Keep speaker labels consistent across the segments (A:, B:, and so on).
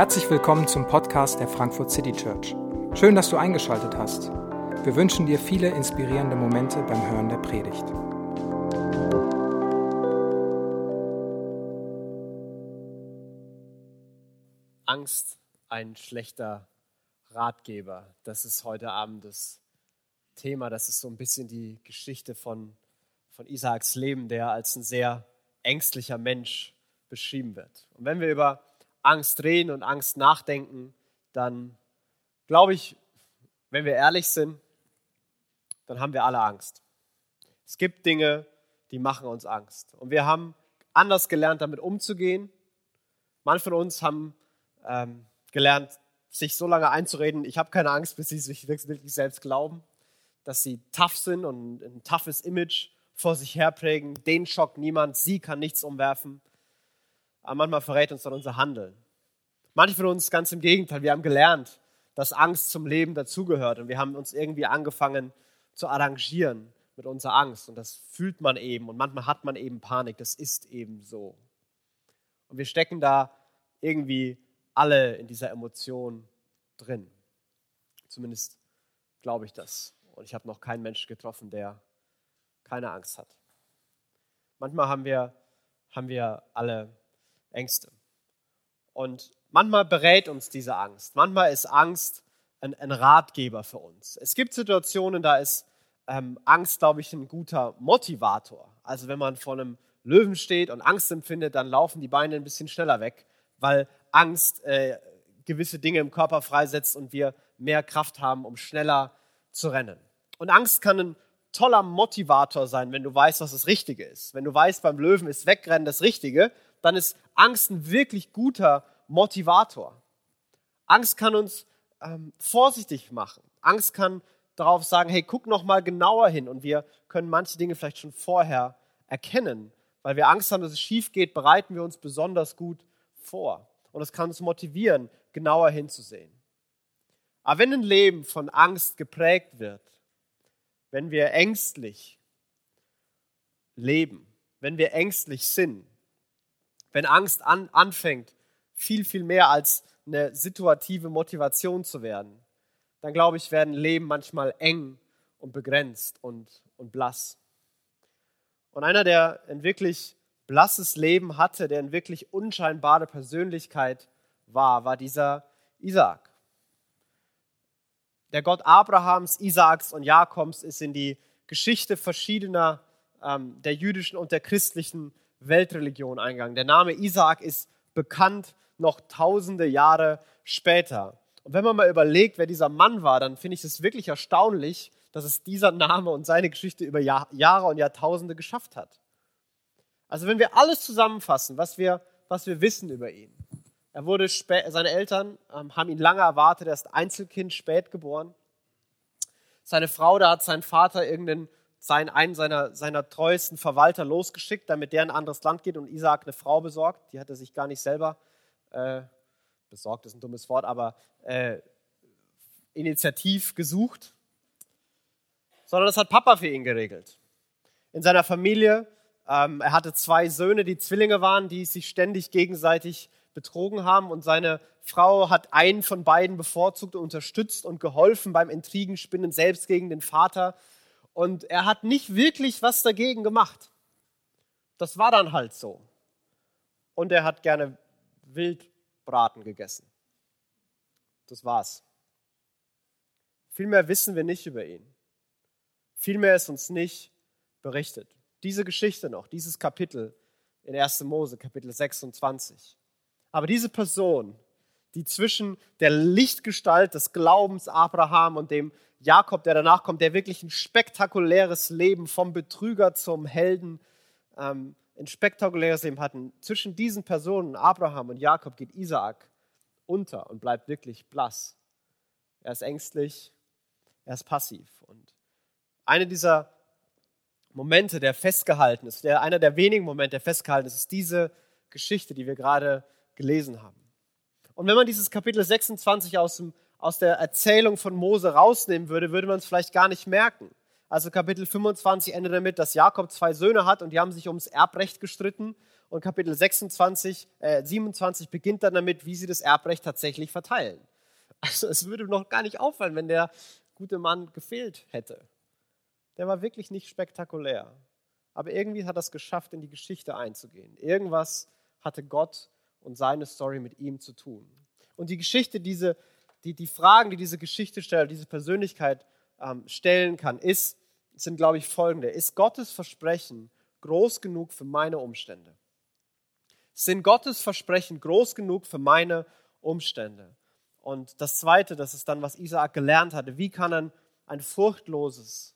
A: Herzlich willkommen zum Podcast der Frankfurt City Church. Schön, dass du eingeschaltet hast. Wir wünschen dir viele inspirierende Momente beim Hören der Predigt.
B: Angst ein schlechter Ratgeber. Das ist heute Abend das Thema. Das ist so ein bisschen die Geschichte von, von Isaaks Leben, der als ein sehr ängstlicher Mensch beschrieben wird. Und wenn wir über Angst reden und Angst nachdenken, dann glaube ich, wenn wir ehrlich sind, dann haben wir alle Angst. Es gibt Dinge, die machen uns Angst. Und wir haben anders gelernt, damit umzugehen. Manche von uns haben ähm, gelernt, sich so lange einzureden, ich habe keine Angst, bis sie sich wirklich selbst glauben, dass sie tough sind und ein toughes Image vor sich herprägen. Den schockt niemand, sie kann nichts umwerfen. Aber manchmal verrät uns dann unser Handeln. Manche von uns ganz im Gegenteil, wir haben gelernt, dass Angst zum Leben dazugehört und wir haben uns irgendwie angefangen zu arrangieren mit unserer Angst und das fühlt man eben und manchmal hat man eben Panik, das ist eben so. Und wir stecken da irgendwie alle in dieser Emotion drin. Zumindest glaube ich das. Und ich habe noch keinen Menschen getroffen, der keine Angst hat. Manchmal haben wir, haben wir alle Ängste. Und manchmal berät uns diese Angst. Manchmal ist Angst ein, ein Ratgeber für uns. Es gibt Situationen, da ist ähm, Angst, glaube ich, ein guter Motivator. Also wenn man vor einem Löwen steht und Angst empfindet, dann laufen die Beine ein bisschen schneller weg, weil Angst äh, gewisse Dinge im Körper freisetzt und wir mehr Kraft haben, um schneller zu rennen. Und Angst kann ein toller Motivator sein, wenn du weißt, was das Richtige ist. Wenn du weißt, beim Löwen ist Wegrennen das Richtige, dann ist Angst ein wirklich guter Motivator. Angst kann uns ähm, vorsichtig machen. Angst kann darauf sagen, hey, guck noch mal genauer hin und wir können manche Dinge vielleicht schon vorher erkennen. Weil wir Angst haben, dass es schief geht, bereiten wir uns besonders gut vor. Und es kann uns motivieren, genauer hinzusehen. Aber wenn ein Leben von Angst geprägt wird, wenn wir ängstlich leben, wenn wir ängstlich sind, wenn Angst an, anfängt, viel, viel mehr als eine situative Motivation zu werden, dann glaube ich, werden Leben manchmal eng und begrenzt und, und blass. Und einer, der ein wirklich blasses Leben hatte, der eine wirklich unscheinbare Persönlichkeit war, war dieser Isaak. Der Gott Abrahams, Isaaks und Jakobs ist in die Geschichte verschiedener ähm, der jüdischen und der christlichen Weltreligion eingegangen. Der Name Isaak ist bekannt noch tausende Jahre später. Und wenn man mal überlegt, wer dieser Mann war, dann finde ich es wirklich erstaunlich, dass es dieser Name und seine Geschichte über Jahr, Jahre und Jahrtausende geschafft hat. Also wenn wir alles zusammenfassen, was wir, was wir wissen über ihn, er wurde spät, seine Eltern ähm, haben ihn lange erwartet, er ist Einzelkind, spät geboren. Seine Frau, da hat sein Vater irgendeinen, seinen, einen seiner, seiner treuesten Verwalter losgeschickt, damit der in ein anderes Land geht und Isaac eine Frau besorgt. Die hat er sich gar nicht selber, äh, besorgt ist ein dummes Wort, aber äh, initiativ gesucht, sondern das hat Papa für ihn geregelt. In seiner Familie, ähm, er hatte zwei Söhne, die Zwillinge waren, die sich ständig gegenseitig betrogen haben und seine Frau hat einen von beiden bevorzugt und unterstützt und geholfen beim Intrigenspinnen selbst gegen den Vater und er hat nicht wirklich was dagegen gemacht. Das war dann halt so. Und er hat gerne Wildbraten gegessen. Das war's. Viel mehr wissen wir nicht über ihn. Viel mehr ist uns nicht berichtet. Diese Geschichte noch, dieses Kapitel in 1. Mose, Kapitel 26. Aber diese Person, die zwischen der Lichtgestalt des Glaubens Abraham und dem Jakob, der danach kommt, der wirklich ein spektakuläres Leben vom Betrüger zum Helden, ähm, ein spektakuläres Leben hatten, zwischen diesen Personen, Abraham und Jakob, geht Isaak unter und bleibt wirklich blass. Er ist ängstlich, er ist passiv. Und eine dieser Momente, der festgehalten ist, der, einer der wenigen Momente, der festgehalten ist, ist diese Geschichte, die wir gerade gelesen haben. Und wenn man dieses Kapitel 26 aus, dem, aus der Erzählung von Mose rausnehmen würde, würde man es vielleicht gar nicht merken. Also Kapitel 25 endet damit, dass Jakob zwei Söhne hat und die haben sich ums Erbrecht gestritten Und Kapitel 26, äh, 27 beginnt dann damit, wie sie das Erbrecht tatsächlich verteilen. Also es würde noch gar nicht auffallen, wenn der gute Mann gefehlt hätte. Der war wirklich nicht spektakulär. Aber irgendwie hat er es geschafft, in die Geschichte einzugehen. Irgendwas hatte Gott und seine Story mit ihm zu tun. Und die Geschichte, diese, die, die Fragen, die diese Geschichte stellt, diese Persönlichkeit ähm, stellen kann, ist, sind, glaube ich, folgende. Ist Gottes Versprechen groß genug für meine Umstände? Sind Gottes Versprechen groß genug für meine Umstände? Und das Zweite, das ist dann, was Isaak gelernt hatte, wie kann ein, ein furchtloses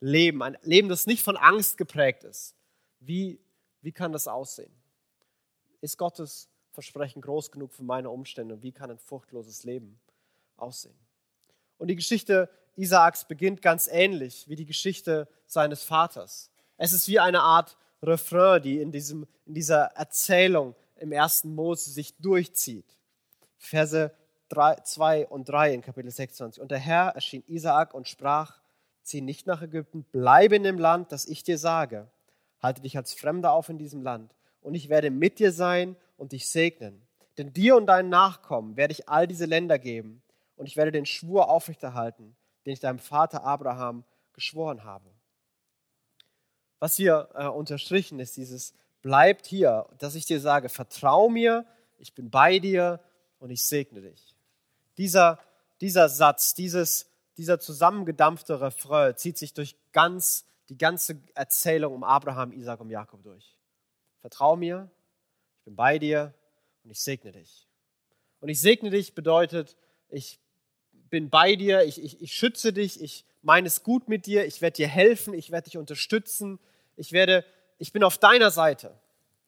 B: Leben, ein Leben, das nicht von Angst geprägt ist, wie, wie kann das aussehen? Ist Gottes Versprechen groß genug für meine Umstände und wie kann ein furchtloses Leben aussehen? Und die Geschichte Isaaks beginnt ganz ähnlich wie die Geschichte seines Vaters. Es ist wie eine Art Refrain, die in, diesem, in dieser Erzählung im ersten Mose sich durchzieht. Verse 2 und 3 in Kapitel 26. Und der Herr erschien Isaak und sprach, zieh nicht nach Ägypten, bleibe in dem Land, das ich dir sage. Halte dich als Fremder auf in diesem Land. Und ich werde mit dir sein und dich segnen. Denn dir und deinen Nachkommen werde ich all diese Länder geben. Und ich werde den Schwur aufrechterhalten, den ich deinem Vater Abraham geschworen habe. Was hier äh, unterstrichen ist, dieses bleibt hier, dass ich dir sage, vertrau mir, ich bin bei dir und ich segne dich dieser, dieser Satz, dieses, dieser zusammengedampfte Refrain zieht sich durch ganz, die ganze Erzählung um Abraham, Isaac und Jakob durch. Vertrau mir, ich bin bei dir und ich segne dich. Und ich segne dich bedeutet, ich bin bei dir, ich, ich, ich schütze dich, ich meine es gut mit dir, ich werde dir helfen, ich werde dich unterstützen, ich werde, ich bin auf deiner Seite.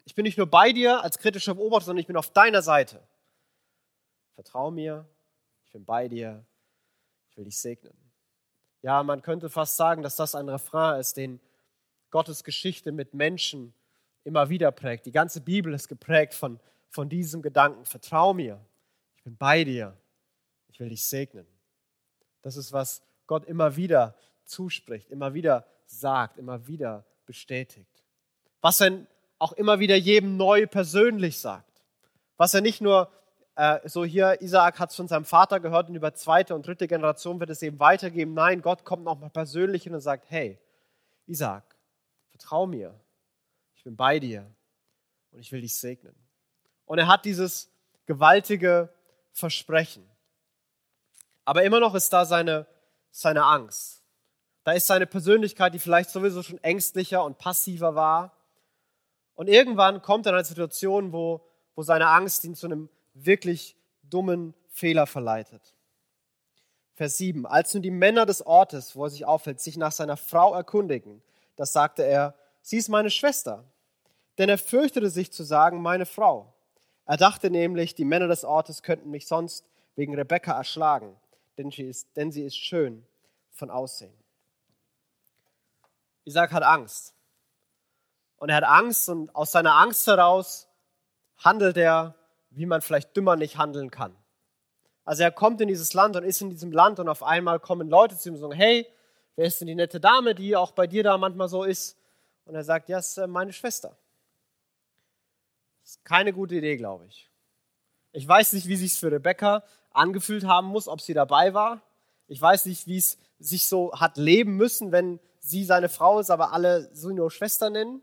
B: Ich bin nicht nur bei dir als kritischer Beobachter, sondern ich bin auf deiner Seite. Vertrau mir, bin bei dir, ich will dich segnen. Ja, man könnte fast sagen, dass das ein Refrain ist, den Gottes Geschichte mit Menschen immer wieder prägt. Die ganze Bibel ist geprägt von, von diesem Gedanken. Vertrau mir, ich bin bei dir, ich will dich segnen. Das ist, was Gott immer wieder zuspricht, immer wieder sagt, immer wieder bestätigt. Was er auch immer wieder jedem neu persönlich sagt. Was er nicht nur äh, so hier, Isaak hat es von seinem Vater gehört und über zweite und dritte Generation wird es eben weitergeben. Nein, Gott kommt nochmal persönlich hin und sagt, hey, Isaak, vertrau mir, ich bin bei dir und ich will dich segnen. Und er hat dieses gewaltige Versprechen. Aber immer noch ist da seine, seine Angst. Da ist seine Persönlichkeit, die vielleicht sowieso schon ängstlicher und passiver war. Und irgendwann kommt er in eine Situation, wo, wo seine Angst ihn zu einem wirklich dummen Fehler verleitet. Vers 7. Als nun die Männer des Ortes, wo er sich aufhält, sich nach seiner Frau erkundigen, da sagte er, sie ist meine Schwester. Denn er fürchtete sich zu sagen, meine Frau. Er dachte nämlich, die Männer des Ortes könnten mich sonst wegen Rebekka erschlagen, denn sie ist, denn sie ist schön von Aussehen. Isaac hat Angst. Und er hat Angst und aus seiner Angst heraus handelt er wie man vielleicht dümmer nicht handeln kann. Also er kommt in dieses Land und ist in diesem Land und auf einmal kommen Leute zu ihm und sagen, hey, wer ist denn die nette Dame, die auch bei dir da manchmal so ist? Und er sagt, ja, ist äh, meine Schwester. Das ist keine gute Idee, glaube ich. Ich weiß nicht, wie sich für Rebecca angefühlt haben muss, ob sie dabei war. Ich weiß nicht, wie es sich so hat leben müssen, wenn sie seine Frau ist, aber alle so nur Schwester nennen.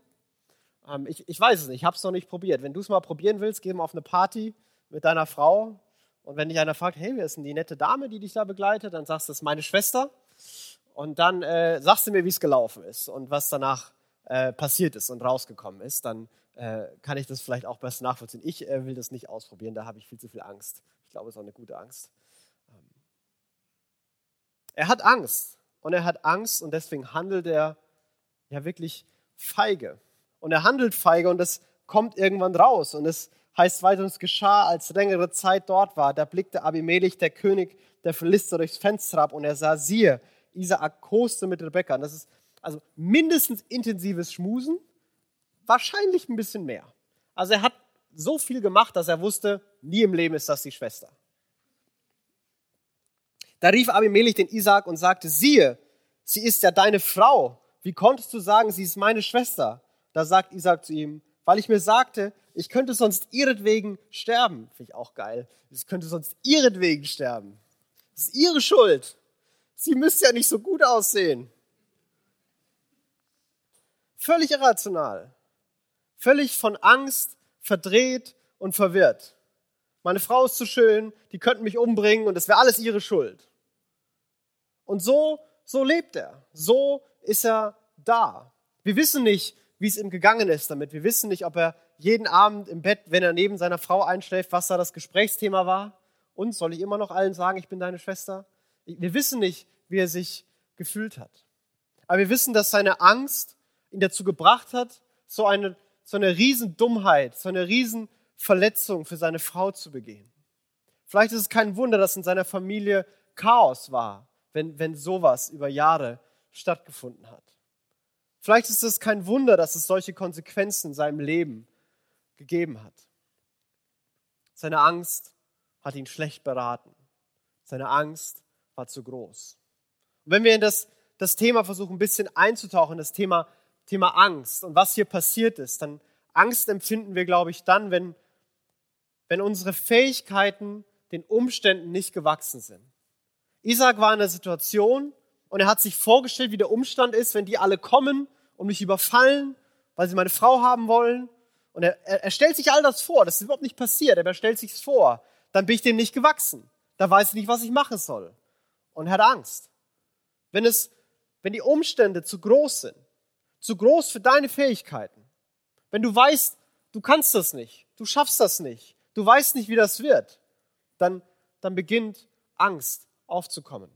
B: Ähm, ich, ich weiß es nicht, ich habe es noch nicht probiert. Wenn du es mal probieren willst, geh mal auf eine Party mit deiner Frau und wenn dich einer fragt, hey, wer ist denn die nette Dame, die dich da begleitet, dann sagst du, das ist meine Schwester. Und dann äh, sagst du mir, wie es gelaufen ist und was danach äh, passiert ist und rausgekommen ist. Dann äh, kann ich das vielleicht auch besser nachvollziehen. Ich äh, will das nicht ausprobieren, da habe ich viel zu viel Angst. Ich glaube, es ist auch eine gute Angst. Ähm er hat Angst und er hat Angst und deswegen handelt er ja wirklich feige und er handelt feige und es kommt irgendwann raus. Und es heißt weiter, es geschah, als längere Zeit dort war. Da blickte Abimelech, der König der Philister, durchs Fenster ab und er sah, siehe, Isaak koste mit Rebekka. Das ist also mindestens intensives Schmusen, wahrscheinlich ein bisschen mehr. Also er hat so viel gemacht, dass er wusste, nie im Leben ist das die Schwester. Da rief Abimelech den Isaak und sagte, siehe, sie ist ja deine Frau. Wie konntest du sagen, sie ist meine Schwester? Da sagt Isaac zu ihm, weil ich mir sagte, ich könnte sonst ihretwegen sterben. Finde ich auch geil. Ich könnte sonst ihretwegen sterben. Das ist ihre Schuld. Sie müsste ja nicht so gut aussehen. Völlig irrational. Völlig von Angst verdreht und verwirrt. Meine Frau ist zu schön, die könnten mich umbringen und es wäre alles ihre Schuld. Und so, so lebt er. So ist er da. Wir wissen nicht, wie es ihm gegangen ist damit. Wir wissen nicht, ob er jeden Abend im Bett, wenn er neben seiner Frau einschläft, was da das Gesprächsthema war. Und soll ich immer noch allen sagen, ich bin deine Schwester? Wir wissen nicht, wie er sich gefühlt hat. Aber wir wissen, dass seine Angst ihn dazu gebracht hat, so eine, so eine Riesendummheit, so eine Riesenverletzung für seine Frau zu begehen. Vielleicht ist es kein Wunder, dass in seiner Familie Chaos war, wenn, wenn sowas über Jahre stattgefunden hat. Vielleicht ist es kein Wunder, dass es solche Konsequenzen in seinem Leben gegeben hat. Seine Angst hat ihn schlecht beraten. Seine Angst war zu groß. Und wenn wir in das, das Thema versuchen, ein bisschen einzutauchen, das Thema, Thema Angst und was hier passiert ist, dann Angst empfinden wir, glaube ich, dann, wenn, wenn unsere Fähigkeiten den Umständen nicht gewachsen sind. Isaac war in einer Situation, und er hat sich vorgestellt, wie der Umstand ist, wenn die alle kommen und mich überfallen, weil sie meine Frau haben wollen. Und er, er, er stellt sich all das vor. Das ist überhaupt nicht passiert, aber er stellt sich vor. Dann bin ich dem nicht gewachsen. Da weiß ich nicht, was ich machen soll. Und er hat Angst. Wenn, es, wenn die Umstände zu groß sind, zu groß für deine Fähigkeiten, wenn du weißt, du kannst das nicht, du schaffst das nicht, du weißt nicht, wie das wird, dann, dann beginnt Angst aufzukommen.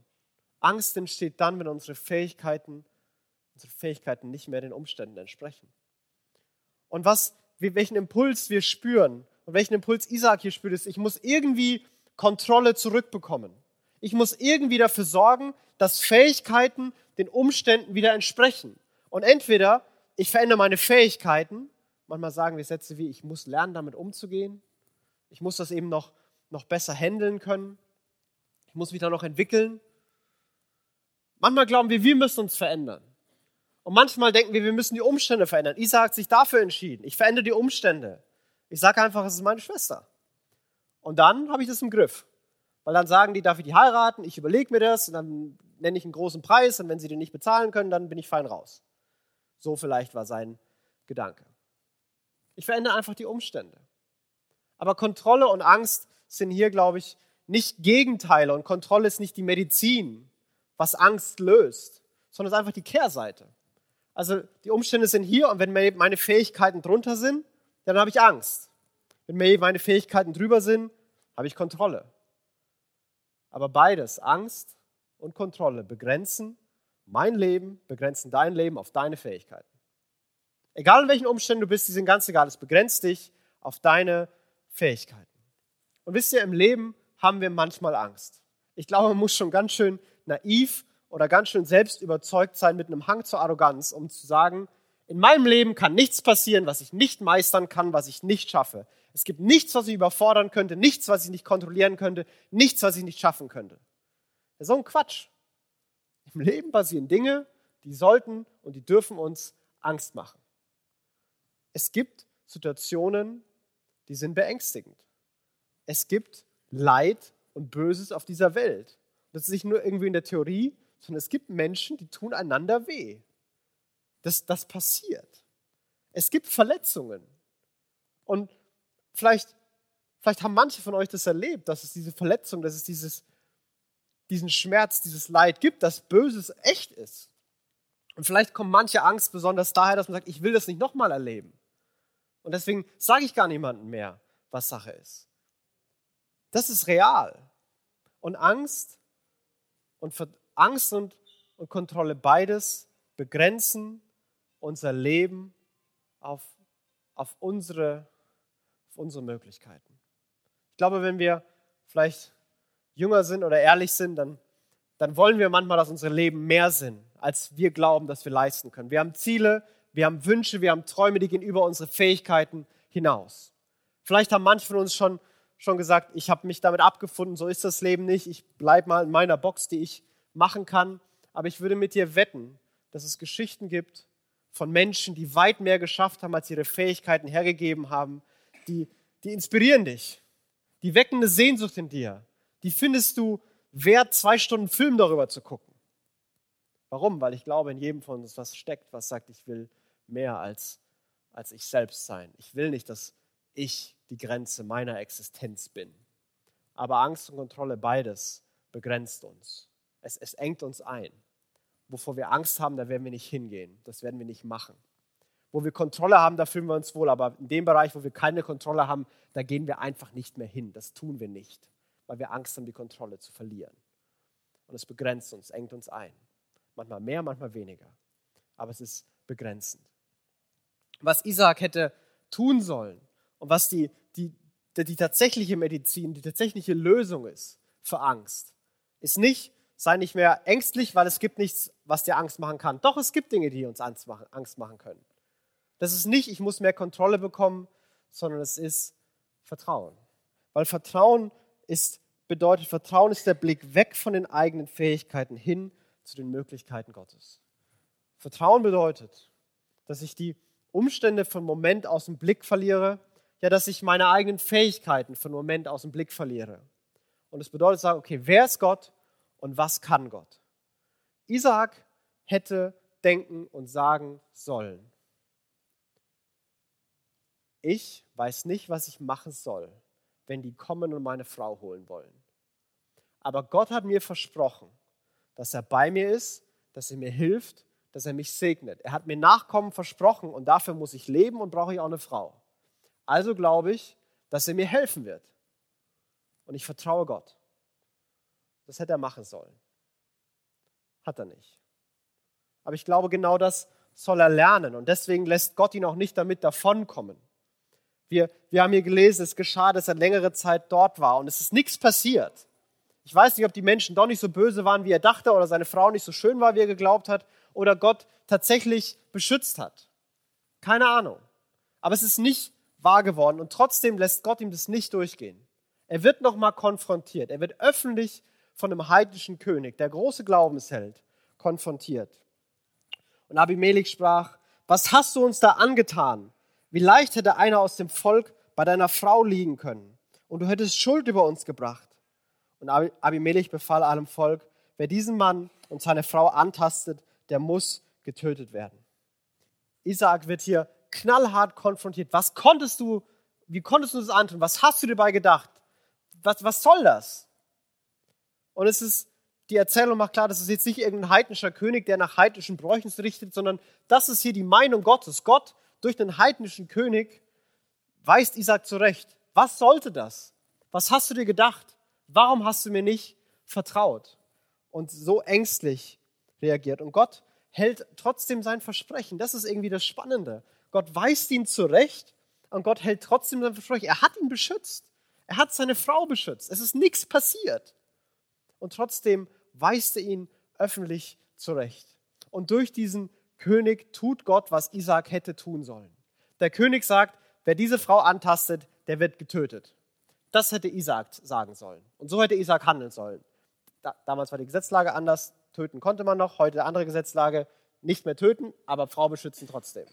B: Angst entsteht dann, wenn unsere Fähigkeiten, unsere Fähigkeiten nicht mehr den Umständen entsprechen. Und was, welchen Impuls wir spüren und welchen Impuls Isaac hier spürt, ist, ich muss irgendwie Kontrolle zurückbekommen. Ich muss irgendwie dafür sorgen, dass Fähigkeiten den Umständen wieder entsprechen. Und entweder ich verändere meine Fähigkeiten, manchmal sagen wir Sätze wie, ich muss lernen, damit umzugehen, ich muss das eben noch, noch besser handeln können, ich muss mich da noch entwickeln, Manchmal glauben wir, wir müssen uns verändern. Und manchmal denken wir, wir müssen die Umstände verändern. Isa hat sich dafür entschieden. Ich verändere die Umstände. Ich sage einfach, es ist meine Schwester. Und dann habe ich das im Griff. Weil dann sagen die, darf ich die heiraten? Ich überlege mir das und dann nenne ich einen großen Preis und wenn sie den nicht bezahlen können, dann bin ich fein raus. So vielleicht war sein Gedanke. Ich verändere einfach die Umstände. Aber Kontrolle und Angst sind hier, glaube ich, nicht Gegenteile und Kontrolle ist nicht die Medizin, was Angst löst, sondern es ist einfach die Kehrseite. Also die Umstände sind hier und wenn meine Fähigkeiten drunter sind, dann habe ich Angst. Wenn meine Fähigkeiten drüber sind, habe ich Kontrolle. Aber beides, Angst und Kontrolle, begrenzen mein Leben, begrenzen dein Leben auf deine Fähigkeiten. Egal in welchen Umständen du bist, die sind ganz egal, es begrenzt dich auf deine Fähigkeiten. Und wisst ihr, im Leben haben wir manchmal Angst. Ich glaube, man muss schon ganz schön naiv oder ganz schön selbst überzeugt sein mit einem Hang zur Arroganz, um zu sagen, in meinem Leben kann nichts passieren, was ich nicht meistern kann, was ich nicht schaffe. Es gibt nichts, was ich überfordern könnte, nichts, was ich nicht kontrollieren könnte, nichts, was ich nicht schaffen könnte. Das ist so ein Quatsch. Im Leben passieren Dinge, die sollten und die dürfen uns Angst machen. Es gibt Situationen, die sind beängstigend. Es gibt Leid und Böses auf dieser Welt. Das ist nicht nur irgendwie in der Theorie, sondern es gibt Menschen, die tun einander weh. Das, das passiert. Es gibt Verletzungen. Und vielleicht, vielleicht haben manche von euch das erlebt, dass es diese Verletzung, dass es dieses, diesen Schmerz, dieses Leid gibt, dass Böses echt ist. Und vielleicht kommt manche Angst besonders daher, dass man sagt, ich will das nicht nochmal erleben. Und deswegen sage ich gar niemandem mehr, was Sache ist. Das ist real. Und Angst und Angst und, und Kontrolle beides begrenzen unser Leben auf, auf, unsere, auf unsere Möglichkeiten. Ich glaube, wenn wir vielleicht jünger sind oder ehrlich sind, dann, dann wollen wir manchmal, dass unsere Leben mehr sind, als wir glauben, dass wir leisten können. Wir haben Ziele, wir haben Wünsche, wir haben Träume, die gehen über unsere Fähigkeiten hinaus. Vielleicht haben manche von uns schon schon gesagt, ich habe mich damit abgefunden, so ist das Leben nicht. Ich bleibe mal in meiner Box, die ich machen kann. Aber ich würde mit dir wetten, dass es Geschichten gibt von Menschen, die weit mehr geschafft haben, als ihre Fähigkeiten hergegeben haben, die, die inspirieren dich. Die wecken eine Sehnsucht in dir. Die findest du wert, zwei Stunden Film darüber zu gucken. Warum? Weil ich glaube, in jedem von uns was steckt, was sagt, ich will mehr als, als ich selbst sein. Ich will nicht, dass ich die Grenze meiner Existenz bin. Aber Angst und Kontrolle, beides, begrenzt uns. Es, es engt uns ein. Wovor wir Angst haben, da werden wir nicht hingehen. Das werden wir nicht machen. Wo wir Kontrolle haben, da fühlen wir uns wohl. Aber in dem Bereich, wo wir keine Kontrolle haben, da gehen wir einfach nicht mehr hin. Das tun wir nicht, weil wir Angst haben, die Kontrolle zu verlieren. Und es begrenzt uns, engt uns ein. Manchmal mehr, manchmal weniger. Aber es ist begrenzend. Was Isaac hätte tun sollen und was die, die, die, die tatsächliche Medizin, die tatsächliche Lösung ist für Angst, ist nicht, sei nicht mehr ängstlich, weil es gibt nichts, was dir Angst machen kann. Doch, es gibt Dinge, die uns Angst machen, können. Das ist nicht, ich muss mehr Kontrolle bekommen, sondern es ist Vertrauen. Weil Vertrauen ist, bedeutet, Vertrauen ist der Blick weg von den eigenen Fähigkeiten hin zu den Möglichkeiten Gottes. Vertrauen bedeutet, dass ich die Umstände von Moment aus dem Blick verliere, ja, dass ich meine eigenen Fähigkeiten von Moment aus dem Blick verliere. Und es bedeutet sagen, okay, wer ist Gott und was kann Gott? Isaac hätte denken und sagen sollen ich weiß nicht, was ich machen soll, wenn die kommen und meine Frau holen wollen. Aber Gott hat mir versprochen, dass er bei mir ist, dass er mir hilft, dass er mich segnet. Er hat mir Nachkommen versprochen und dafür muss ich leben und brauche ich auch eine Frau. Also glaube ich, dass er mir helfen wird. Und ich vertraue Gott. Das hätte er machen sollen. Hat er nicht. Aber ich glaube, genau das soll er lernen. Und deswegen lässt Gott ihn auch nicht damit davonkommen. Wir, wir haben hier gelesen, es geschah, dass er längere Zeit dort war und es ist nichts passiert. Ich weiß nicht, ob die Menschen doch nicht so böse waren, wie er dachte, oder seine Frau nicht so schön war, wie er geglaubt hat, oder Gott tatsächlich beschützt hat. Keine Ahnung. Aber es ist nicht wahr geworden und trotzdem lässt Gott ihm das nicht durchgehen. Er wird nochmal konfrontiert. Er wird öffentlich von einem heidnischen König, der große Glaubensheld, konfrontiert. Und Abimelech sprach, was hast du uns da angetan? Wie leicht hätte einer aus dem Volk bei deiner Frau liegen können und du hättest Schuld über uns gebracht. Und Abimelech befahl allem Volk, wer diesen Mann und seine Frau antastet, der muss getötet werden. Isaac wird hier knallhart konfrontiert. Was konntest du, wie konntest du das antun? Was hast du dir dabei gedacht? Was, was soll das? Und es ist, die Erzählung macht klar, das ist jetzt nicht irgendein heidnischer König, der nach heidnischen Bräuchen richtet, sondern das ist hier die Meinung Gottes. Gott durch den heidnischen König, weist Isaac zurecht. Was sollte das? Was hast du dir gedacht? Warum hast du mir nicht vertraut? Und so ängstlich reagiert. Und Gott hält trotzdem sein Versprechen. Das ist irgendwie das Spannende. Gott weist ihn zurecht und Gott hält trotzdem sein Versprechen. Er hat ihn beschützt. Er hat seine Frau beschützt. Es ist nichts passiert. Und trotzdem weist er ihn öffentlich zurecht. Und durch diesen König tut Gott, was Isaac hätte tun sollen. Der König sagt, wer diese Frau antastet, der wird getötet. Das hätte Isaac sagen sollen. Und so hätte Isaac handeln sollen. Da, damals war die Gesetzlage anders. Töten konnte man noch. Heute andere Gesetzlage. Nicht mehr töten, aber Frau beschützen trotzdem.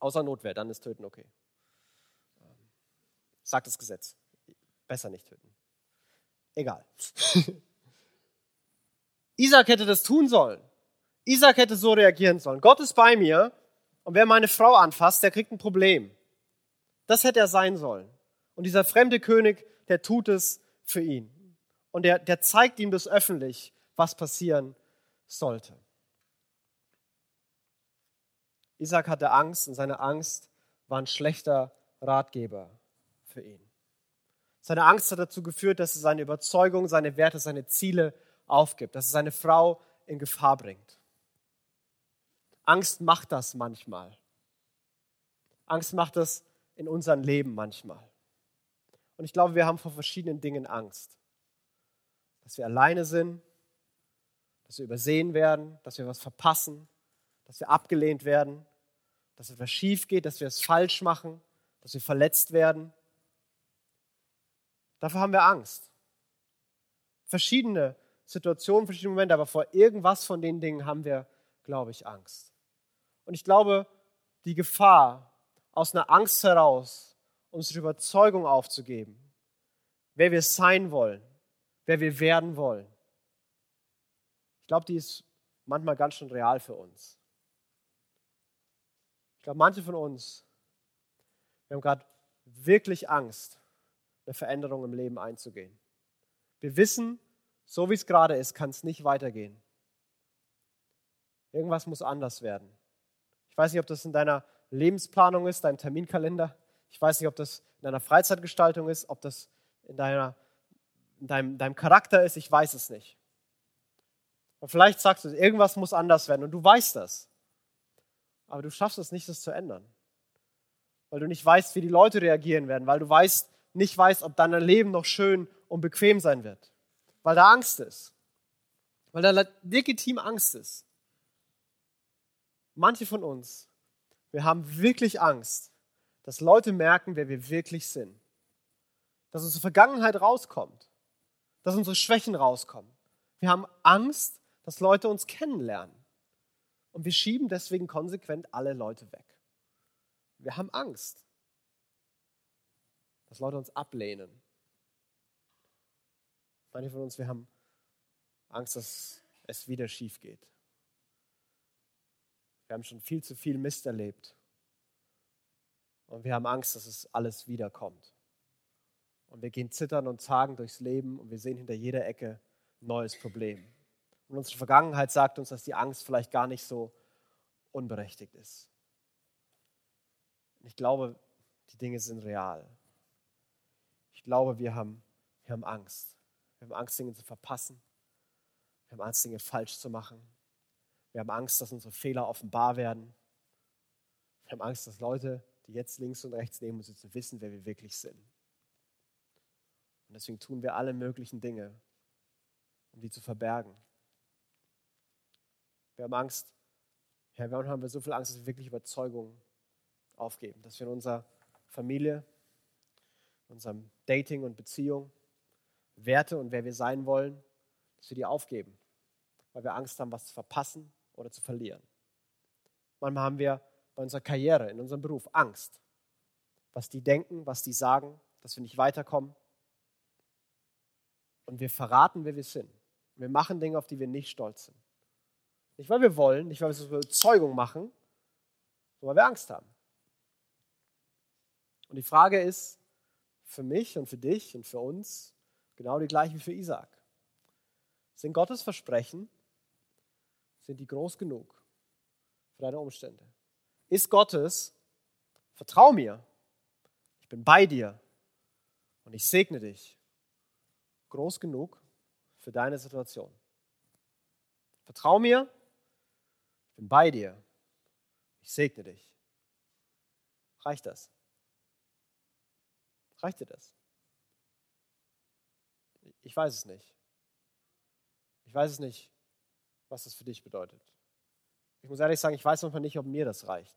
B: Außer Notwehr, dann ist Töten okay. Sagt das Gesetz. Besser nicht töten. Egal. Isaac hätte das tun sollen. Isaac hätte so reagieren sollen. Gott ist bei mir und wer meine Frau anfasst, der kriegt ein Problem. Das hätte er sein sollen. Und dieser fremde König, der tut es für ihn. Und der, der zeigt ihm das öffentlich, was passieren sollte. Isaac hatte Angst und seine Angst war ein schlechter Ratgeber für ihn. Seine Angst hat dazu geführt, dass er seine Überzeugung, seine Werte, seine Ziele aufgibt, dass er seine Frau in Gefahr bringt. Angst macht das manchmal. Angst macht das in unserem Leben manchmal. Und ich glaube, wir haben vor verschiedenen Dingen Angst. Dass wir alleine sind, dass wir übersehen werden, dass wir was verpassen, dass wir abgelehnt werden, dass etwas schief geht, dass wir es falsch machen, dass wir verletzt werden. Dafür haben wir Angst. Verschiedene Situationen, verschiedene Momente, aber vor irgendwas von den Dingen haben wir, glaube ich, Angst. Und ich glaube, die Gefahr, aus einer Angst heraus unsere Überzeugung aufzugeben, wer wir sein wollen, wer wir werden wollen, ich glaube, die ist manchmal ganz schön real für uns. Ich glaube, manche von uns, wir haben gerade wirklich Angst, eine Veränderung im Leben einzugehen. Wir wissen, so wie es gerade ist, kann es nicht weitergehen. Irgendwas muss anders werden. Ich weiß nicht, ob das in deiner Lebensplanung ist, deinem Terminkalender. Ich weiß nicht, ob das in deiner Freizeitgestaltung ist, ob das in, deiner, in deinem, deinem Charakter ist. Ich weiß es nicht. Und vielleicht sagst du, irgendwas muss anders werden und du weißt das. Aber du schaffst es nicht, das zu ändern. Weil du nicht weißt, wie die Leute reagieren werden, weil du weißt, nicht weißt, ob dein Leben noch schön und bequem sein wird. Weil da Angst ist. Weil da legitim Angst ist. Manche von uns, wir haben wirklich Angst, dass Leute merken, wer wir wirklich sind. Dass unsere Vergangenheit rauskommt. Dass unsere Schwächen rauskommen. Wir haben Angst, dass Leute uns kennenlernen. Und wir schieben deswegen konsequent alle Leute weg. Wir haben Angst, dass Leute uns ablehnen. Manche von uns, wir haben Angst, dass es wieder schief geht. Wir haben schon viel zu viel Mist erlebt. Und wir haben Angst, dass es alles wiederkommt. Und wir gehen zittern und zagen durchs Leben und wir sehen hinter jeder Ecke ein neues Problem. Und unsere Vergangenheit sagt uns, dass die Angst vielleicht gar nicht so unberechtigt ist. Ich glaube, die Dinge sind real. Ich glaube, wir haben, wir haben Angst. Wir haben Angst, Dinge zu verpassen. Wir haben Angst, Dinge falsch zu machen. Wir haben Angst, dass unsere Fehler offenbar werden. Wir haben Angst, dass Leute, die jetzt links und rechts neben uns sitzen, wissen, wer wir wirklich sind. Und deswegen tun wir alle möglichen Dinge, um die zu verbergen. Wir haben Angst, ja, warum haben wir so viel Angst, dass wir wirklich Überzeugungen aufgeben, dass wir in unserer Familie, in unserem Dating und Beziehung, Werte und wer wir sein wollen, dass wir die aufgeben, weil wir Angst haben, was zu verpassen oder zu verlieren. Manchmal haben wir bei unserer Karriere, in unserem Beruf Angst, was die denken, was die sagen, dass wir nicht weiterkommen. Und wir verraten, wer wir sind. Wir machen Dinge, auf die wir nicht stolz sind. Nicht, weil wir wollen, nicht, weil wir es aus Überzeugung machen, sondern weil wir Angst haben. Und die Frage ist für mich und für dich und für uns genau die gleiche wie für Isaac. Sind Gottes Versprechen, sind die groß genug für deine Umstände? Ist Gottes, vertrau mir, ich bin bei dir und ich segne dich, groß genug für deine Situation? Vertrau mir, ich bin bei dir, ich segne dich. Reicht das? Reicht dir das? Ich weiß es nicht. Ich weiß es nicht, was das für dich bedeutet. Ich muss ehrlich sagen, ich weiß manchmal nicht, ob mir das reicht.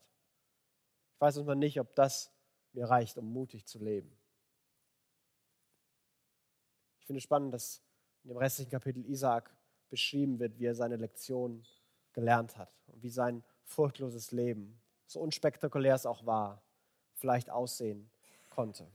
B: Ich weiß manchmal nicht, ob das mir reicht, um mutig zu leben. Ich finde es spannend, dass in dem restlichen Kapitel Isaac beschrieben wird, wie er seine Lektion gelernt hat und wie sein furchtloses Leben, so unspektakulär es auch war, vielleicht aussehen konnte.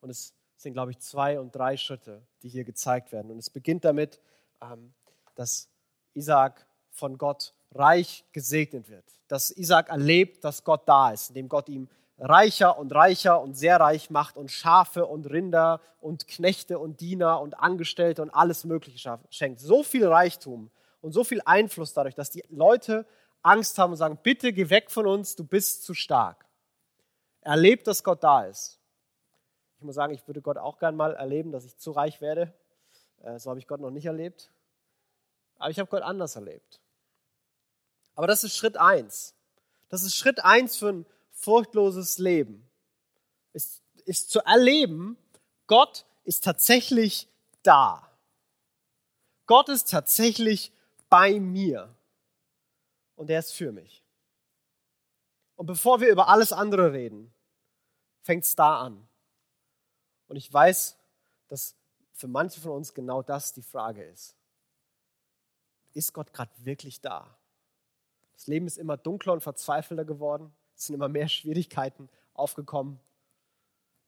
B: Und es sind, glaube ich, zwei und drei Schritte, die hier gezeigt werden. Und es beginnt damit, ähm, dass Isaac von Gott reich gesegnet wird. Dass Isaac erlebt, dass Gott da ist, indem Gott ihm reicher und reicher und sehr reich macht und Schafe und Rinder und Knechte und Diener und Angestellte und alles Mögliche schenkt. So viel Reichtum und so viel Einfluss dadurch, dass die Leute Angst haben und sagen, bitte geh weg von uns, du bist zu stark. Er erlebt, dass Gott da ist. Ich muss sagen, ich würde Gott auch gern mal erleben, dass ich zu reich werde. Äh, so habe ich Gott noch nicht erlebt. Aber ich habe Gott anders erlebt. Aber das ist Schritt eins. Das ist Schritt eins für ein furchtloses Leben. Ist, ist zu erleben, Gott ist tatsächlich da. Gott ist tatsächlich bei mir. Und er ist für mich. Und bevor wir über alles andere reden, fängt es da an. Und ich weiß, dass für manche von uns genau das die Frage ist. Ist Gott gerade wirklich da? Das Leben ist immer dunkler und verzweifelter geworden. Es sind immer mehr Schwierigkeiten aufgekommen.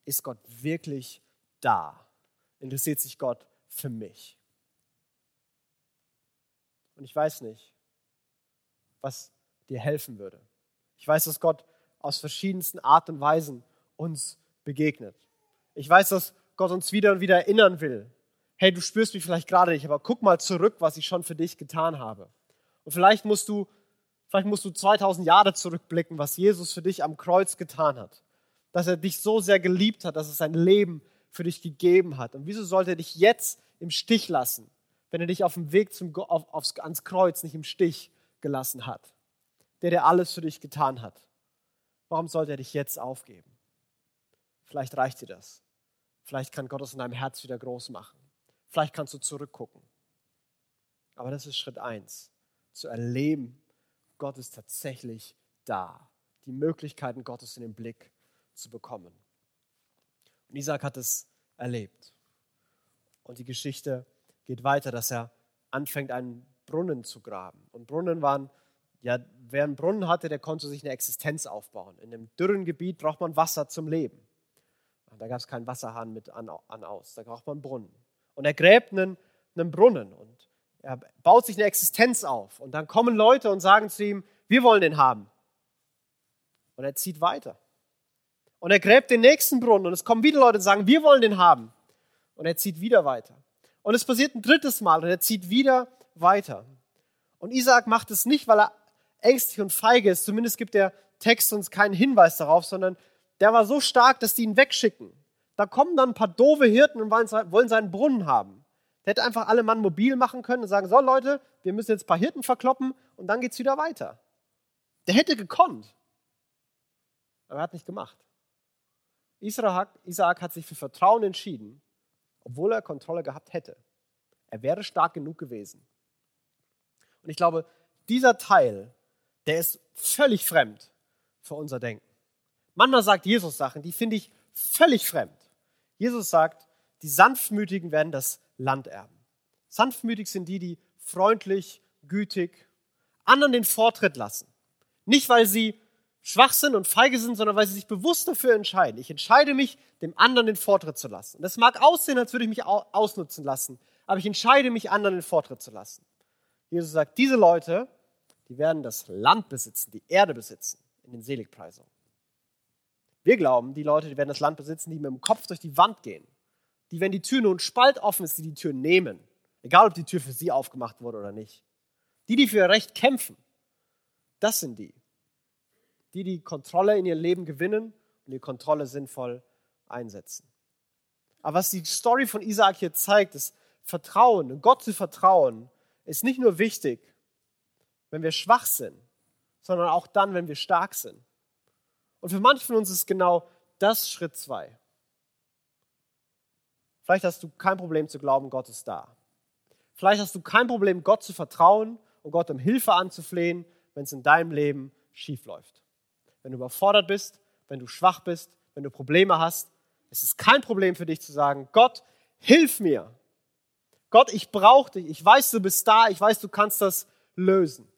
B: Ist Gott wirklich da? Interessiert sich Gott für mich? Und ich weiß nicht, was dir helfen würde. Ich weiß, dass Gott aus verschiedensten Art und Weisen uns begegnet. Ich weiß, dass Gott uns wieder und wieder erinnern will. Hey, du spürst mich vielleicht gerade nicht, aber guck mal zurück, was ich schon für dich getan habe. Und vielleicht musst du, vielleicht musst du 2000 Jahre zurückblicken, was Jesus für dich am Kreuz getan hat. Dass er dich so sehr geliebt hat, dass er sein Leben für dich gegeben hat. Und wieso sollte er dich jetzt im Stich lassen, wenn er dich auf dem Weg zum, auf, aufs, ans Kreuz nicht im Stich gelassen hat? Der, der alles für dich getan hat. Warum sollte er dich jetzt aufgeben? Vielleicht reicht dir das. Vielleicht kann Gott es in deinem Herz wieder groß machen. Vielleicht kannst du zurückgucken. Aber das ist Schritt eins. Zu erleben, Gott ist tatsächlich da. Die Möglichkeiten Gottes in den Blick zu bekommen. Und Isaac hat es erlebt. Und die Geschichte geht weiter, dass er anfängt, einen Brunnen zu graben. Und Brunnen waren, ja, wer einen Brunnen hatte, der konnte sich eine Existenz aufbauen. In einem dürren Gebiet braucht man Wasser zum Leben. Da gab es keinen Wasserhahn mit an, an aus, da braucht man Brunnen. Und er gräbt einen, einen Brunnen und er baut sich eine Existenz auf. Und dann kommen Leute und sagen zu ihm, wir wollen den haben. Und er zieht weiter. Und er gräbt den nächsten Brunnen und es kommen wieder Leute und sagen, wir wollen den haben. Und er zieht wieder weiter. Und es passiert ein drittes Mal und er zieht wieder weiter. Und Isaac macht es nicht, weil er ängstlich und feige ist. Zumindest gibt der Text uns keinen Hinweis darauf, sondern der war so stark, dass die ihn wegschicken. Da kommen dann ein paar doofe Hirten und wollen seinen Brunnen haben. Der hätte einfach alle Mann mobil machen können und sagen, so Leute, wir müssen jetzt ein paar Hirten verkloppen und dann geht es wieder weiter. Der hätte gekonnt. Aber er hat nicht gemacht. Isaac, Isaac hat sich für Vertrauen entschieden, obwohl er Kontrolle gehabt hätte. Er wäre stark genug gewesen. Und ich glaube, dieser Teil, der ist völlig fremd für unser Denken. Manchmal sagt Jesus Sachen, die finde ich völlig fremd. Jesus sagt, die Sanftmütigen werden das Land erben. Sanftmütig sind die, die freundlich, gütig, anderen den Vortritt lassen. Nicht, weil sie schwach sind und feige sind, sondern weil sie sich bewusst dafür entscheiden. Ich entscheide mich, dem anderen den Vortritt zu lassen. Das mag aussehen, als würde ich mich ausnutzen lassen, aber ich entscheide mich, anderen den Vortritt zu lassen. Jesus sagt, diese Leute, die werden das Land besitzen, die Erde besitzen in den Seligpreisungen. Wir glauben, die Leute, die werden das Land besitzen, die mit dem Kopf durch die Wand gehen. Die, wenn die Tür nur ein Spalt offen ist, die die Tür nehmen. Egal, ob die Tür für sie aufgemacht wurde oder nicht. Die, die für ihr Recht kämpfen, das sind die. Die, die Kontrolle in ihr Leben gewinnen und die Kontrolle sinnvoll einsetzen. Aber was die Story von Isaac hier zeigt, ist Vertrauen, Gott zu vertrauen, ist nicht nur wichtig, wenn wir schwach sind, sondern auch dann, wenn wir stark sind. Und für manche von uns ist genau das Schritt zwei. Vielleicht hast du kein Problem zu glauben, Gott ist da. Vielleicht hast du kein Problem, Gott zu vertrauen und Gott um Hilfe anzuflehen, wenn es in deinem Leben schief läuft. Wenn du überfordert bist, wenn du schwach bist, wenn du Probleme hast, ist es kein Problem für dich zu sagen, Gott, hilf mir. Gott, ich brauche dich. Ich weiß, du bist da. Ich weiß, du kannst das lösen.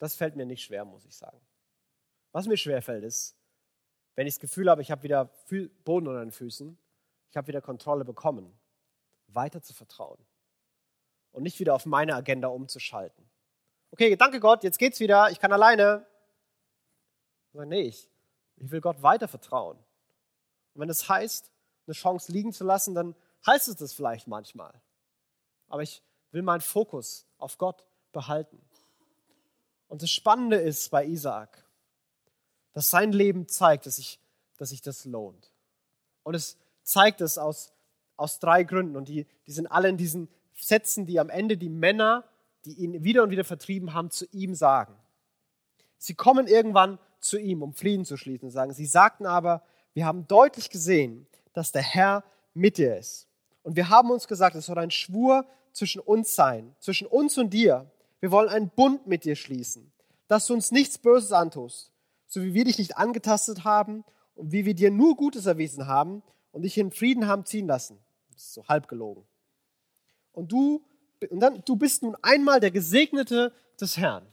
B: Das fällt mir nicht schwer, muss ich sagen. Was mir schwer fällt, ist, wenn ich das Gefühl habe, ich habe wieder Boden unter den Füßen, ich habe wieder Kontrolle bekommen, weiter zu vertrauen und nicht wieder auf meine Agenda umzuschalten. Okay, danke Gott, jetzt geht's wieder, ich kann alleine. Aber nee, ich, ich will Gott weiter vertrauen. Und wenn es das heißt, eine Chance liegen zu lassen, dann heißt es das vielleicht manchmal. Aber ich will meinen Fokus auf Gott behalten. Und das Spannende ist bei Isaak, dass sein Leben zeigt, dass sich, dass sich das lohnt. Und es zeigt es aus, aus drei Gründen. Und die, die sind alle in diesen Sätzen, die am Ende die Männer, die ihn wieder und wieder vertrieben haben, zu ihm sagen. Sie kommen irgendwann zu ihm, um Frieden zu schließen und sagen, sie sagten aber, wir haben deutlich gesehen, dass der Herr mit dir ist. Und wir haben uns gesagt, es soll ein Schwur zwischen uns sein, zwischen uns und dir, wir wollen einen Bund mit dir schließen, dass du uns nichts Böses antust, so wie wir dich nicht angetastet haben und wie wir dir nur Gutes erwiesen haben und dich in Frieden haben ziehen lassen. Das ist so halb gelogen. Und du und dann, du bist nun einmal der Gesegnete des Herrn.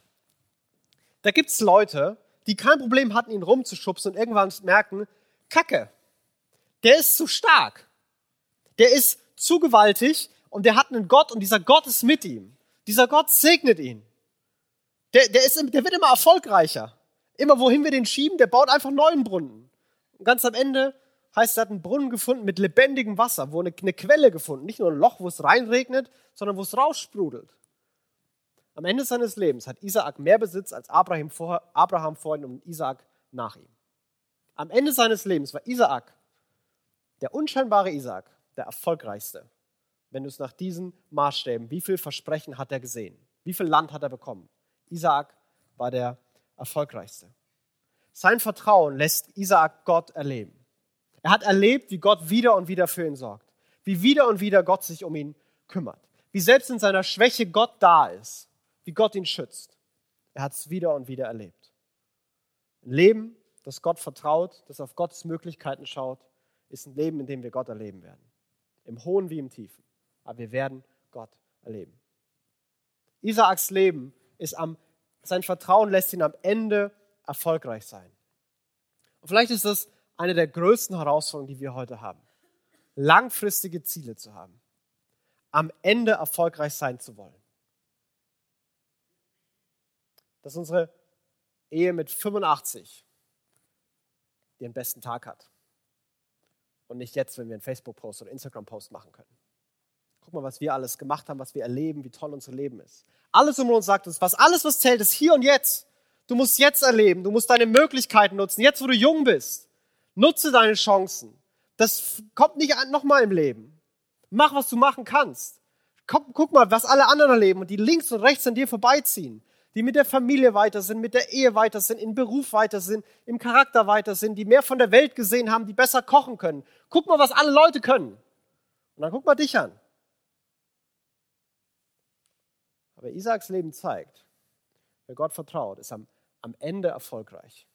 B: Da gibt es Leute, die kein Problem hatten, ihn rumzuschubsen und irgendwann merken, Kacke, der ist zu stark. Der ist zu gewaltig und der hat einen Gott und dieser Gott ist mit ihm. Dieser Gott segnet ihn. Der, der, ist, der wird immer erfolgreicher. Immer wohin wir den schieben, der baut einfach neuen Brunnen. Und ganz am Ende heißt, er hat einen Brunnen gefunden mit lebendigem Wasser, wo eine, eine Quelle gefunden. Nicht nur ein Loch, wo es reinregnet, sondern wo es raussprudelt. Am Ende seines Lebens hat Isaak mehr Besitz als Abraham vor, Abraham vor ihm und Isaak nach ihm. Am Ende seines Lebens war Isaak, der unscheinbare Isaak, der erfolgreichste. Wenn du es nach diesen Maßstäben, wie viel Versprechen hat er gesehen? Wie viel Land hat er bekommen? Isaak war der erfolgreichste. Sein Vertrauen lässt Isaak Gott erleben. Er hat erlebt, wie Gott wieder und wieder für ihn sorgt, wie wieder und wieder Gott sich um ihn kümmert, wie selbst in seiner Schwäche Gott da ist, wie Gott ihn schützt. Er hat es wieder und wieder erlebt. Ein Leben, das Gott vertraut, das auf Gottes Möglichkeiten schaut, ist ein Leben, in dem wir Gott erleben werden. Im Hohen wie im Tiefen. Aber wir werden Gott erleben. Isaaks Leben ist am, sein Vertrauen lässt ihn am Ende erfolgreich sein. Und vielleicht ist das eine der größten Herausforderungen, die wir heute haben. Langfristige Ziele zu haben. Am Ende erfolgreich sein zu wollen. Dass unsere Ehe mit 85 den besten Tag hat. Und nicht jetzt, wenn wir einen Facebook-Post oder Instagram-Post machen können. Guck mal, was wir alles gemacht haben, was wir erleben, wie toll unser Leben ist. Alles um uns sagt uns, was alles, was zählt, ist hier und jetzt. Du musst jetzt erleben, du musst deine Möglichkeiten nutzen, jetzt wo du jung bist. Nutze deine Chancen. Das kommt nicht nochmal im Leben. Mach, was du machen kannst. Guck, guck mal, was alle anderen erleben und die links und rechts an dir vorbeiziehen. Die mit der Familie weiter sind, mit der Ehe weiter sind, im Beruf weiter sind, im Charakter weiter sind, die mehr von der Welt gesehen haben, die besser kochen können. Guck mal, was alle Leute können. Und dann guck mal dich an. Aber Isaaks Leben zeigt, wer Gott vertraut, ist am, am Ende erfolgreich.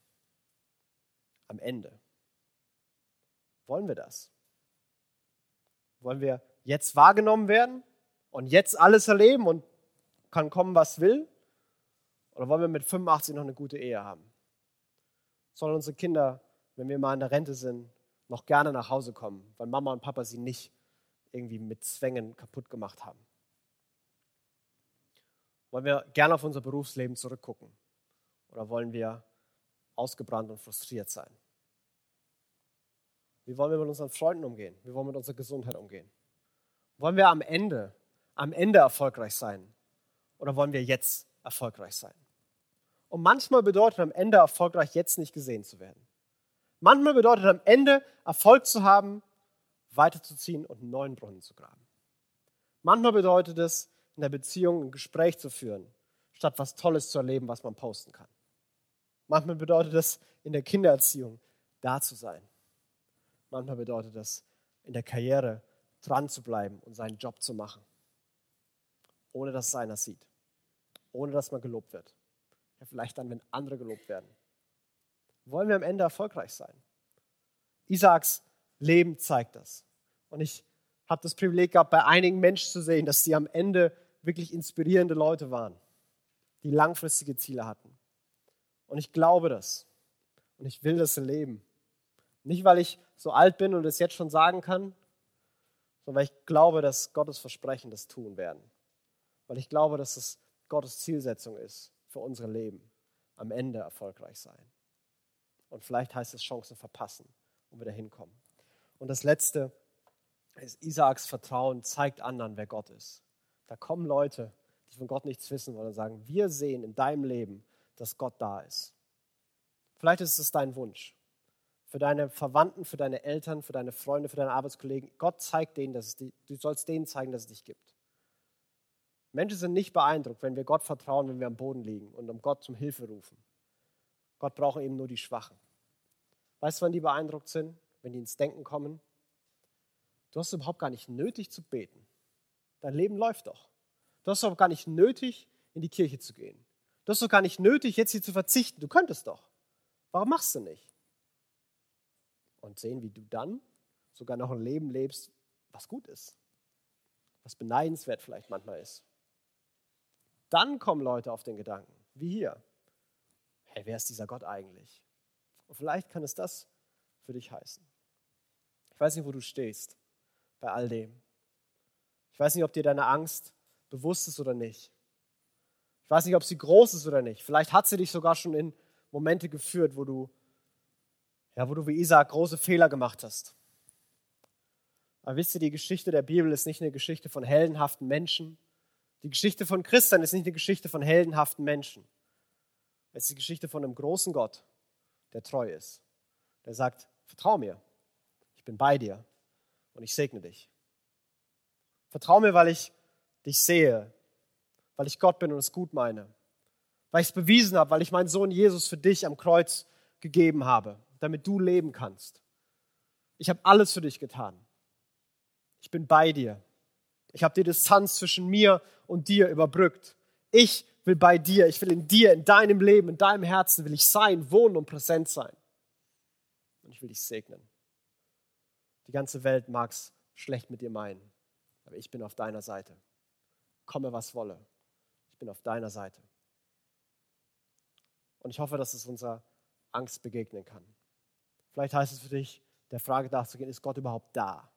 B: Am Ende. Wollen wir das? Wollen wir jetzt wahrgenommen werden und jetzt alles erleben und kann kommen, was will? Oder wollen wir mit 85 noch eine gute Ehe haben? Sollen unsere Kinder, wenn wir mal in der Rente sind, noch gerne nach Hause kommen, weil Mama und Papa sie nicht irgendwie mit Zwängen kaputt gemacht haben? Wollen wir gerne auf unser Berufsleben zurückgucken? Oder wollen wir ausgebrannt und frustriert sein? Wie wollen wir mit unseren Freunden umgehen? Wie wollen wir mit unserer Gesundheit umgehen? Wollen wir am Ende, am Ende erfolgreich sein? Oder wollen wir jetzt erfolgreich sein? Und manchmal bedeutet am Ende erfolgreich, jetzt nicht gesehen zu werden. Manchmal bedeutet am Ende Erfolg zu haben, weiterzuziehen und einen neuen Brunnen zu graben. Manchmal bedeutet es, in der Beziehung ein Gespräch zu führen, statt was Tolles zu erleben, was man posten kann. Manchmal bedeutet das in der Kindererziehung da zu sein. Manchmal bedeutet das in der Karriere dran zu bleiben und seinen Job zu machen, ohne dass es einer sieht, ohne dass man gelobt wird. Ja, vielleicht dann, wenn andere gelobt werden. Wollen wir am Ende erfolgreich sein? Isaaks Leben zeigt das. Und ich habe das Privileg gehabt, bei einigen Menschen zu sehen, dass sie am Ende wirklich inspirierende Leute waren, die langfristige Ziele hatten. Und ich glaube das. Und ich will das erleben. Nicht, weil ich so alt bin und es jetzt schon sagen kann, sondern weil ich glaube, dass Gottes Versprechen das tun werden. Weil ich glaube, dass es Gottes Zielsetzung ist für unser Leben. Am Ende erfolgreich sein. Und vielleicht heißt es Chancen verpassen und wieder hinkommen. Und das Letzte Isaaks Vertrauen zeigt anderen, wer Gott ist. Da kommen Leute, die von Gott nichts wissen wollen und sagen, wir sehen in deinem Leben, dass Gott da ist. Vielleicht ist es dein Wunsch. Für deine Verwandten, für deine Eltern, für deine Freunde, für deine Arbeitskollegen. Gott zeigt denen, dass es die, du sollst denen zeigen, dass es dich gibt. Menschen sind nicht beeindruckt, wenn wir Gott vertrauen, wenn wir am Boden liegen und um Gott zum Hilfe rufen. Gott braucht eben nur die Schwachen. Weißt du, wann die beeindruckt sind? Wenn die ins Denken kommen. Du hast überhaupt gar nicht nötig zu beten. Dein Leben läuft doch. Du hast doch gar nicht nötig, in die Kirche zu gehen. Du hast doch gar nicht nötig, jetzt hier zu verzichten. Du könntest doch. Warum machst du nicht? Und sehen, wie du dann sogar noch ein Leben lebst, was gut ist. was beneidenswert vielleicht manchmal ist. Dann kommen Leute auf den Gedanken, wie hier. Hey, wer ist dieser Gott eigentlich? Und vielleicht kann es das für dich heißen. Ich weiß nicht, wo du stehst bei all dem. Ich weiß nicht, ob dir deine Angst bewusst ist oder nicht. Ich weiß nicht, ob sie groß ist oder nicht. Vielleicht hat sie dich sogar schon in Momente geführt, wo du, ja, wo du wie Isaac große Fehler gemacht hast. Aber wisst ihr, die Geschichte der Bibel ist nicht eine Geschichte von heldenhaften Menschen. Die Geschichte von Christen ist nicht eine Geschichte von heldenhaften Menschen. Es ist die Geschichte von einem großen Gott, der treu ist. Der sagt, vertrau mir, ich bin bei dir und ich segne dich. Vertrau mir, weil ich dich sehe, weil ich Gott bin und es gut meine, weil ich es bewiesen habe, weil ich meinen Sohn Jesus für dich am Kreuz gegeben habe, damit du leben kannst. Ich habe alles für dich getan. Ich bin bei dir. Ich habe die Distanz zwischen mir und dir überbrückt. Ich will bei dir, ich will in dir, in deinem Leben, in deinem Herzen will ich sein, wohnen und präsent sein. Und ich will dich segnen. Die ganze Welt mag es schlecht mit dir meinen, aber ich bin auf deiner Seite. Komme, was wolle. Ich bin auf deiner Seite. Und ich hoffe, dass es unserer Angst begegnen kann. Vielleicht heißt es für dich, der Frage nachzugehen, ist Gott überhaupt da?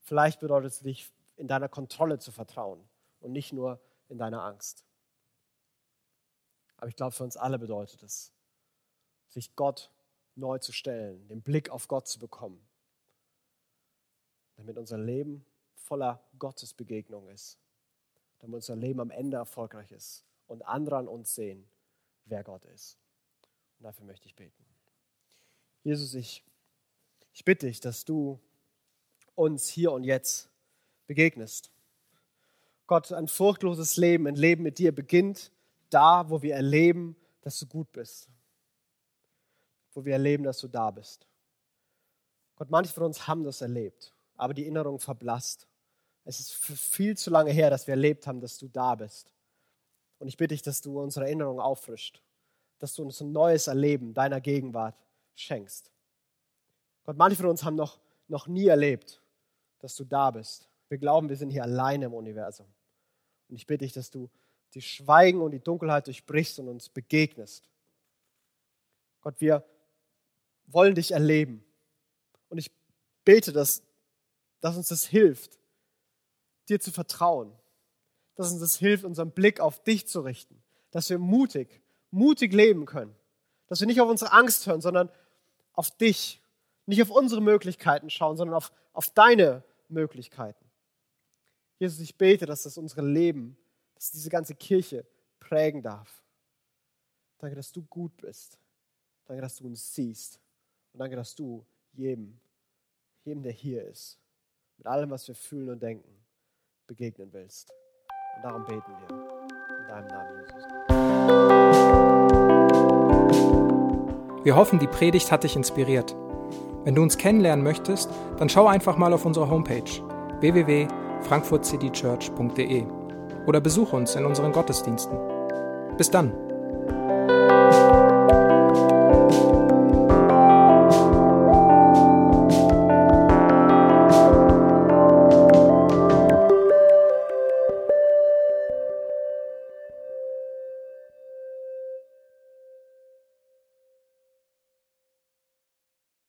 B: Vielleicht bedeutet es dich, in deiner Kontrolle zu vertrauen und nicht nur in deiner Angst. Aber ich glaube, für uns alle bedeutet es, sich Gott neu zu stellen, den Blick auf Gott zu bekommen, damit unser Leben voller Gottesbegegnung ist, damit unser Leben am Ende erfolgreich ist und andere an uns sehen, wer Gott ist. Und dafür möchte ich beten. Jesus, ich, ich bitte dich, dass du uns hier und jetzt begegnest. Gott, ein furchtloses Leben, ein Leben mit dir beginnt da, wo wir erleben, dass du gut bist. Wo wir erleben, dass du da bist. Gott, manche von uns haben das erlebt, aber die Erinnerung verblasst. Es ist viel zu lange her, dass wir erlebt haben, dass du da bist. Und ich bitte dich, dass du unsere Erinnerung auffrischt, dass du uns ein neues Erleben deiner Gegenwart schenkst. Gott, manche von uns haben noch, noch nie erlebt, dass du da bist. Wir glauben, wir sind hier alleine im Universum. Und ich bitte dich, dass du die Schweigen und die Dunkelheit durchbrichst und uns begegnest. Gott, wir wollen dich erleben. Und ich bete, dass, dass uns das hilft, dir zu vertrauen. Dass uns das hilft, unseren Blick auf dich zu richten. Dass wir mutig, mutig leben können. Dass wir nicht auf unsere Angst hören, sondern auf dich. Nicht auf unsere Möglichkeiten schauen, sondern auf, auf deine Möglichkeiten. Jesus, ich bete, dass das unsere Leben, dass diese ganze Kirche prägen darf. Danke, dass du gut bist. Danke, dass du uns siehst. Und danke, dass du jedem, jedem, der hier ist, mit allem, was wir fühlen und denken, begegnen willst. Und darum beten wir. In deinem Namen, Jesus.
A: Wir hoffen, die Predigt hat dich inspiriert. Wenn du uns kennenlernen möchtest, dann schau einfach mal auf unsere Homepage www.frankfurtcitychurch.de oder besuche uns in unseren Gottesdiensten. Bis dann!